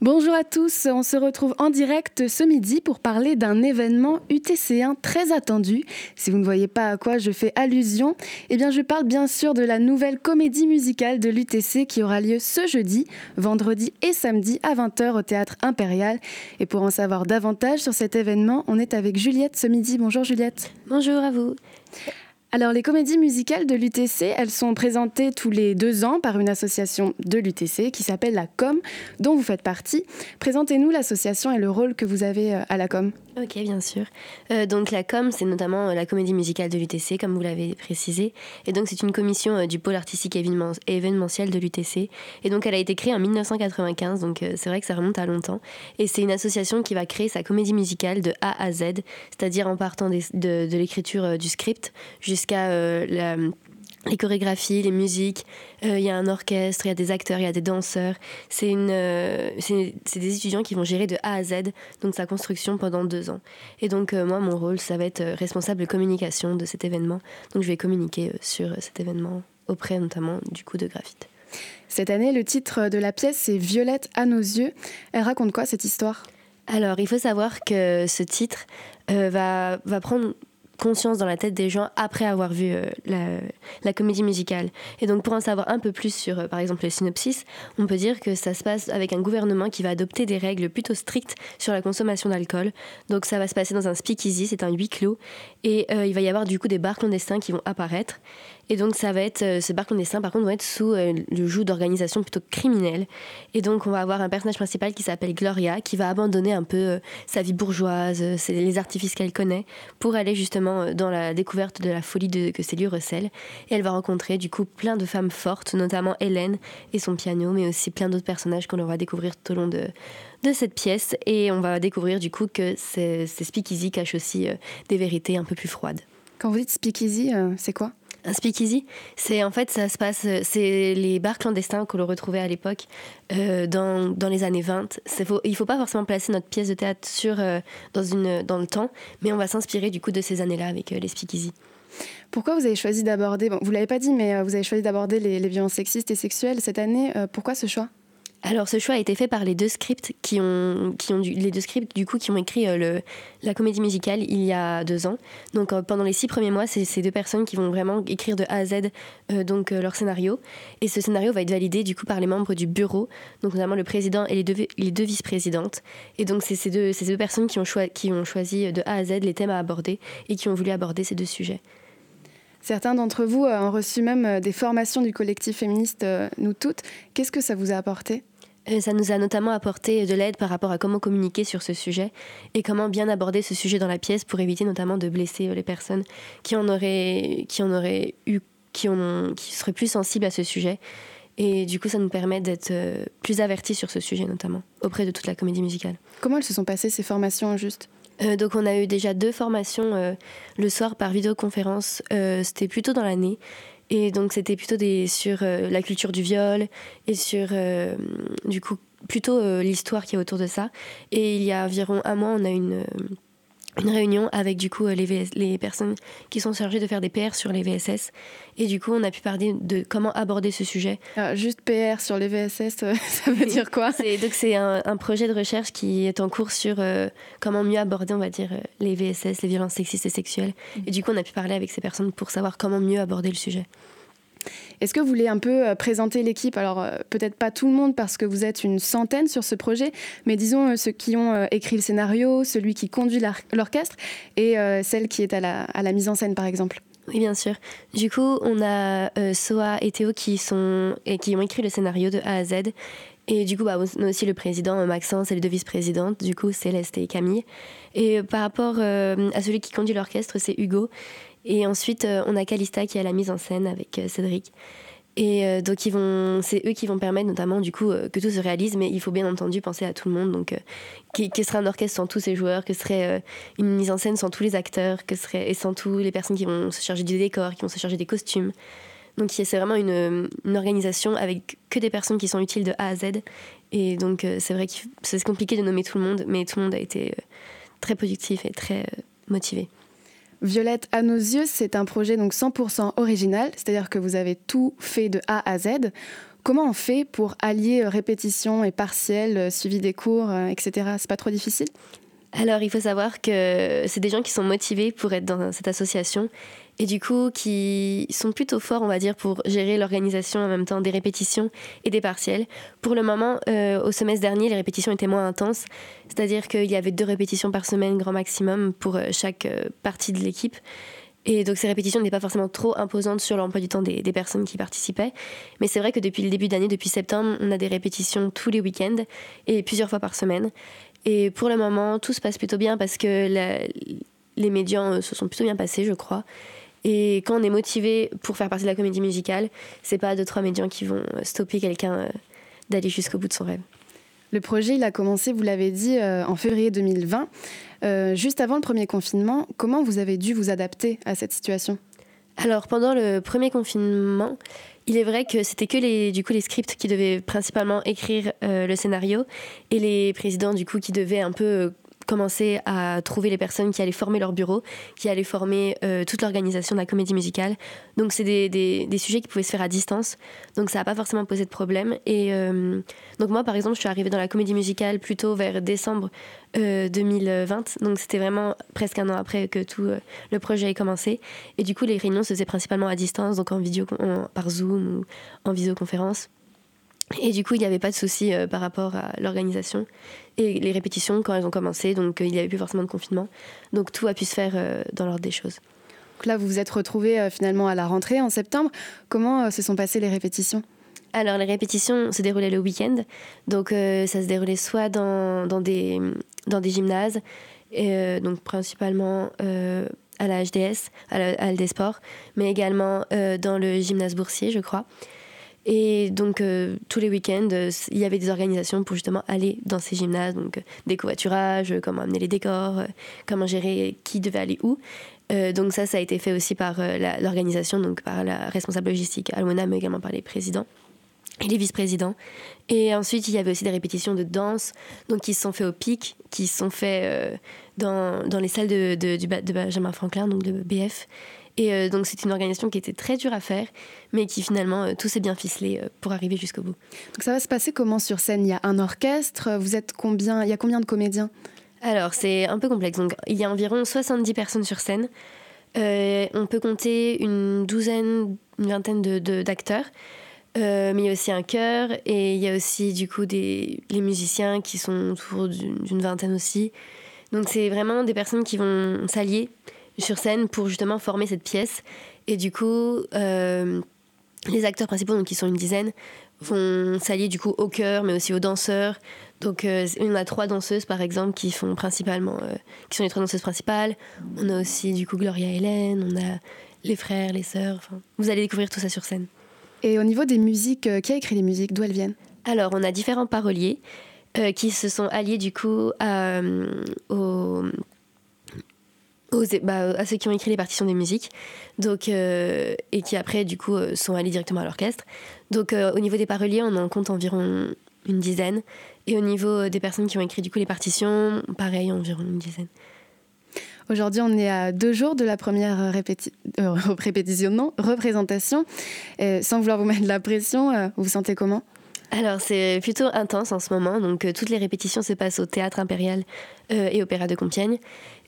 Bonjour à tous, on se retrouve en direct ce midi pour parler d'un événement UTC1 très attendu. Si vous ne voyez pas à quoi je fais allusion, eh bien je parle bien sûr de la nouvelle comédie musicale de l'UTC qui aura lieu ce jeudi, vendredi et samedi à 20h au théâtre Impérial. Et pour en savoir davantage sur cet événement, on est avec Juliette ce midi. Bonjour Juliette. Bonjour à vous. Alors les comédies musicales de l'UTC, elles sont présentées tous les deux ans par une association de l'UTC qui s'appelle la Com, dont vous faites partie. Présentez-nous l'association et le rôle que vous avez euh, à la Com. Ok, bien sûr. Euh, donc la com, c'est notamment euh, la comédie musicale de l'UTC, comme vous l'avez précisé. Et donc c'est une commission euh, du pôle artistique événementiel de l'UTC. Et donc elle a été créée en 1995, donc c'est vrai que ça remonte à longtemps. Et c'est une association qui va créer sa comédie musicale de A à Z, c'est-à-dire en partant de, de l'écriture du script jusqu'à la les chorégraphies, les musiques, euh, il y a un orchestre, il y a des acteurs, il y a des danseurs. C'est une, euh, c'est des étudiants qui vont gérer de A à Z, donc sa construction pendant deux ans. Et donc euh, moi, mon rôle, ça va être responsable de communication de cet événement. Donc je vais communiquer sur cet événement auprès notamment du coup de graphite. Cette année, le titre de la pièce, c'est Violette à nos yeux. Elle raconte quoi cette histoire? Alors, il faut savoir que ce titre va, va prendre conscience dans la tête des gens après avoir vu euh, la, comédie musicale. Et donc pour en savoir un peu plus sur, euh, par exemple, le synopsis, on peut dire que ça se passe avec un gouvernement qui va adopter des règles plutôt strictes sur la consommation d'alcool. Donc ça va se passer dans un speakeasy, c'est un huis clos, et euh, il va y avoir du coup des bars clandestins qui vont apparaître. Et donc ça va être, euh, bars clandestins par contre vont être sous euh, le joug d'organisations plutôt criminelles. Et donc on va avoir un personnage principal qui s'appelle Gloria, qui va abandonner un peu euh, sa vie bourgeoise, les artifices qu'elle connaît, pour aller justement dans la découverte de la folie que ces lieux recèlent. Et elle va rencontrer du coup plein de femmes fortes, notamment Hélène et son piano, mais aussi plein d'autres personnages qu'on va découvrir tout au long de, cette pièce. Et on va découvrir du coup que ces speakeasy cachent aussi des vérités un peu plus froides. Quand vous dites speakeasy, c'est quoi? Un speakeasy, c'est en fait ça se passe, c'est les bars clandestins que l'on retrouvait à l'époque euh, dans, dans, les années 20. Faut, il ne faut pas forcément placer notre pièce de théâtre sur, euh, dans, une, dans le temps, mais on va s'inspirer du coup de ces années-là avec euh, les speakeasy. Pourquoi vous avez choisi d'aborder, vous l'avez pas dit, mais vous avez choisi d'aborder les, violences sexistes et sexuelles cette année. pourquoi ce choix? Alors ce choix a été fait par les deux scripts qui ont, qui ont les deux scripts du coup qui ont écrit euh, le, la comédie musicale il y a deux ans. Donc euh, pendant les six premiers mois, c'est ces deux personnes qui vont vraiment écrire de A à Z euh, donc leur scénario. Et ce scénario va être validé du coup par les membres du bureau, donc notamment le président et les deux, vice-présidentes. Et donc c'est ces deux, ces deux personnes qui ont, qui ont choisi de A à Z les thèmes à aborder et qui ont voulu aborder ces deux sujets. Certains d'entre vous ont reçu même des formations du collectif féministe Nous Toutes. Qu'est-ce que ça vous a apporté? Euh, ça nous a notamment apporté de l'aide par rapport à comment communiquer sur ce sujet et comment bien aborder ce sujet dans la pièce pour éviter notamment de blesser euh, les personnes qui en auraient, qui en auraient eu, qui, ont, qui seraient plus sensibles à ce sujet. Et du coup, ça nous permet d'être euh, plus avertis sur ce sujet, notamment auprès de toute la comédie musicale. Comment elles se sont passées ces formations juste? Donc on a eu déjà deux formations le soir par vidéoconférence, c'était plutôt dans l'année. Et donc c'était plutôt des, sur euh, la culture du viol et sur euh, du coup plutôt euh, l'histoire qui est autour de ça. Et il y a environ un mois, on a une, une réunion avec du coup les, les personnes qui sont chargées de faire des PR sur les VSS. Et du coup, on a pu parler de comment aborder ce sujet. Alors, juste PR sur les VSS, ça veut dire quoi? Donc c'est un, un, projet de recherche qui est en cours sur comment mieux aborder, on va dire, les VSS, les violences sexistes et sexuelles. Mmh. Et du coup, on a pu parler avec ces personnes pour savoir comment mieux aborder le sujet. Est-ce que vous voulez un peu euh, présenter l'équipe? Alors, euh, peut-être pas tout le monde parce que vous êtes une centaine sur ce projet, mais disons euh, ceux qui ont écrit le scénario, celui qui conduit l'orchestre et celle qui est à la, mise en scène, par exemple. Oui, bien sûr. Du coup, on a Soa et Théo qui, sont, et qui ont écrit le scénario de A à Z. Et du coup, bah, on a aussi le président Maxence et les deux vice-présidentes, du coup Céleste et Camille. Et par rapport à celui qui conduit l'orchestre, c'est Hugo. Et ensuite, euh, on a Calista qui a la mise en scène avec euh, Cédric. Et euh, donc, ils vont, c'est eux qui vont permettre notamment du coup que tout se réalise, mais il faut bien entendu penser à tout le monde. Donc, qui, serait un orchestre sans tous ces joueurs, que serait une mise en scène sans tous les acteurs, que serait et sans tous les personnes qui vont se charger du décor, qui vont se charger des costumes. Donc, c'est vraiment une, une, organisation avec que des personnes qui sont utiles de A à Z. Et donc, c'est vrai que c'est compliqué de nommer tout le monde, mais tout le monde a été très productif et très motivé. Violette à nos yeux, c'est un projet donc 100% original, c'est-à-dire que vous avez tout fait de A à Z. Comment on fait pour allier répétition et partiel, suivi des cours, etc. C'est pas trop difficile? Alors, il faut savoir que c'est des gens qui sont motivés pour être dans cette association et du coup qui sont plutôt forts, on va dire, pour gérer l'organisation en même temps des répétitions et des partiels. Pour le moment, euh, au semestre dernier, les répétitions étaient moins intenses, c'est-à-dire qu'il y avait deux répétitions par semaine, grand maximum, pour euh, chaque euh, partie de l'équipe. Et donc ces répétitions n'étaient pas forcément trop imposantes sur l'emploi du temps des, personnes qui participaient. Mais c'est vrai que depuis le début d'année, depuis septembre, on a des répétitions tous les week-ends et plusieurs fois par semaine. Et pour le moment, tout se passe plutôt bien parce que les médias euh, se sont plutôt bien passés, je crois. Et quand on est motivé pour faire partie de la comédie musicale, c'est pas deux trois médias qui vont stopper quelqu'un euh, d'aller jusqu'au bout de son rêve. Le projet, il a commencé, vous l'avez dit, euh, en février 2020. juste avant le premier confinement, comment vous avez dû vous adapter à cette situation? Alors, pendant le premier confinement, il est vrai que c'était que les, du coup, les scripts qui devaient principalement écrire euh, le scénario et les présidents du coup qui devaient un peu euh, commencer à trouver les personnes qui allaient former leur bureau, qui allaient former euh, toute l'organisation de la comédie musicale. Donc c'est des, des, sujets qui pouvaient se faire à distance, donc ça n'a pas forcément posé de problème. Et donc moi par exemple, je suis arrivée dans la comédie musicale plutôt vers décembre 2020, donc c'était vraiment presque un an après que tout le projet ait commencé. Et du coup les réunions se faisaient principalement à distance, donc en vidéo, par Zoom ou en visioconférence. Et du coup, il n'y avait pas de souci euh, par rapport à l'organisation et les répétitions quand elles ont commencé, donc euh, il n'y avait plus forcément de confinement. Donc tout a pu se faire euh, dans l'ordre des choses. Donc là, vous vous êtes retrouvés finalement à la rentrée en septembre. Comment se sont passées les répétitions? Alors les répétitions se déroulaient le week-end, donc ça se déroulait soit dans, dans, des, dans des gymnases, et, donc principalement à la HDS, à la, à Sport, mais également dans le gymnase boursier, je crois. Et donc, euh, tous les week-ends, euh, il y avait des organisations pour justement aller dans ces gymnases, donc euh, des covoiturages, comment amener les décors, comment gérer qui devait aller où. donc ça, ça a été fait aussi par l'organisation, donc par la responsable logistique Almona, mais également par les présidents et les vice-présidents. Et ensuite, il y avait aussi des répétitions de danse, donc qui se sont faits au pic, qui se sont faits dans, dans, les salles de, de, de Benjamin Franklin, donc de BF. Et euh, donc c'est une organisation qui était très dure à faire, mais qui finalement euh, tout s'est bien ficelé euh, pour arriver jusqu'au bout. Donc ça va se passer comment sur scène? Il y a un orchestre, vous êtes combien? Il y a combien de comédiens? Alors c'est un peu complexe. Donc il y a environ 70 personnes sur scène. on peut compter une douzaine, une vingtaine d'acteurs. De, mais il y a aussi un chœur et il y a aussi du coup des les musiciens qui sont autour d'une vingtaine aussi. Donc c'est vraiment des personnes qui vont s'allier sur scène pour justement former cette pièce. Et du coup, euh, les acteurs principaux, donc qui sont une dizaine, vont s'allier du coup au chœur, mais aussi aux danseurs. Donc euh, on a trois danseuses par exemple qui font principalement, euh, qui sont les trois danseuses principales. On a aussi du coup Gloria Hélène, on a les frères, les sœurs. Vous allez découvrir tout ça sur scène. Et au niveau des musiques, qui a écrit les musiques? D'où elles viennent? Alors on a différents paroliers qui se sont alliés du coup bah, à ceux qui ont écrit les partitions des musiques donc, euh, et qui après du coup euh, sont allés directement à l'orchestre. Donc euh, au niveau des paroliers, on en compte environ une dizaine. Et au niveau des personnes qui ont écrit du coup les partitions, pareil, environ une dizaine. Aujourd'hui, on est à deux jours de la première répétition, non, représentation. sans vouloir vous mettre de la pression, vous vous sentez comment? Alors c'est plutôt intense en ce moment, donc euh, toutes les répétitions se passent au théâtre impérial euh, et opéra de Compiègne.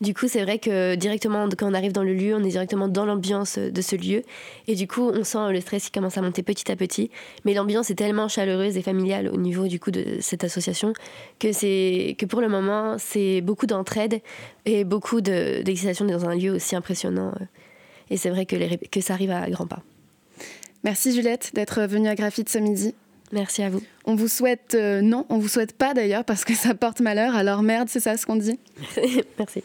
Du coup c'est vrai que directement quand on arrive dans le lieu, on est directement dans l'ambiance de ce lieu et du coup on sent le stress qui commence à monter petit à petit. Mais l'ambiance est tellement chaleureuse et familiale au niveau du coup de cette association que que pour le moment c'est beaucoup d'entraide et beaucoup d'excitation dans un lieu aussi impressionnant. Euh. Et c'est vrai que, que ça arrive à grands pas. Merci Juliette d'être venue à Graphite ce midi. Merci à vous. On vous souhaite, euh, non, on vous souhaite pas d'ailleurs parce que ça porte malheur. Alors merde, c'est ça ce qu'on dit Merci.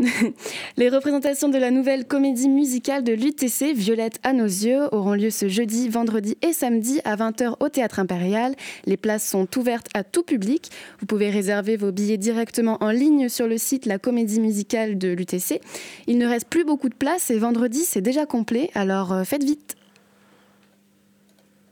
Les représentations de la nouvelle comédie musicale de l'UTC, Violette à nos yeux, auront lieu ce jeudi, vendredi et samedi à 20h au Théâtre Impérial. Les places sont ouvertes à tout public. Vous pouvez réserver vos billets directement en ligne sur le site La Comédie Musicale de l'UTC. Il ne reste plus beaucoup de places et vendredi c'est déjà complet, alors euh, faites vite.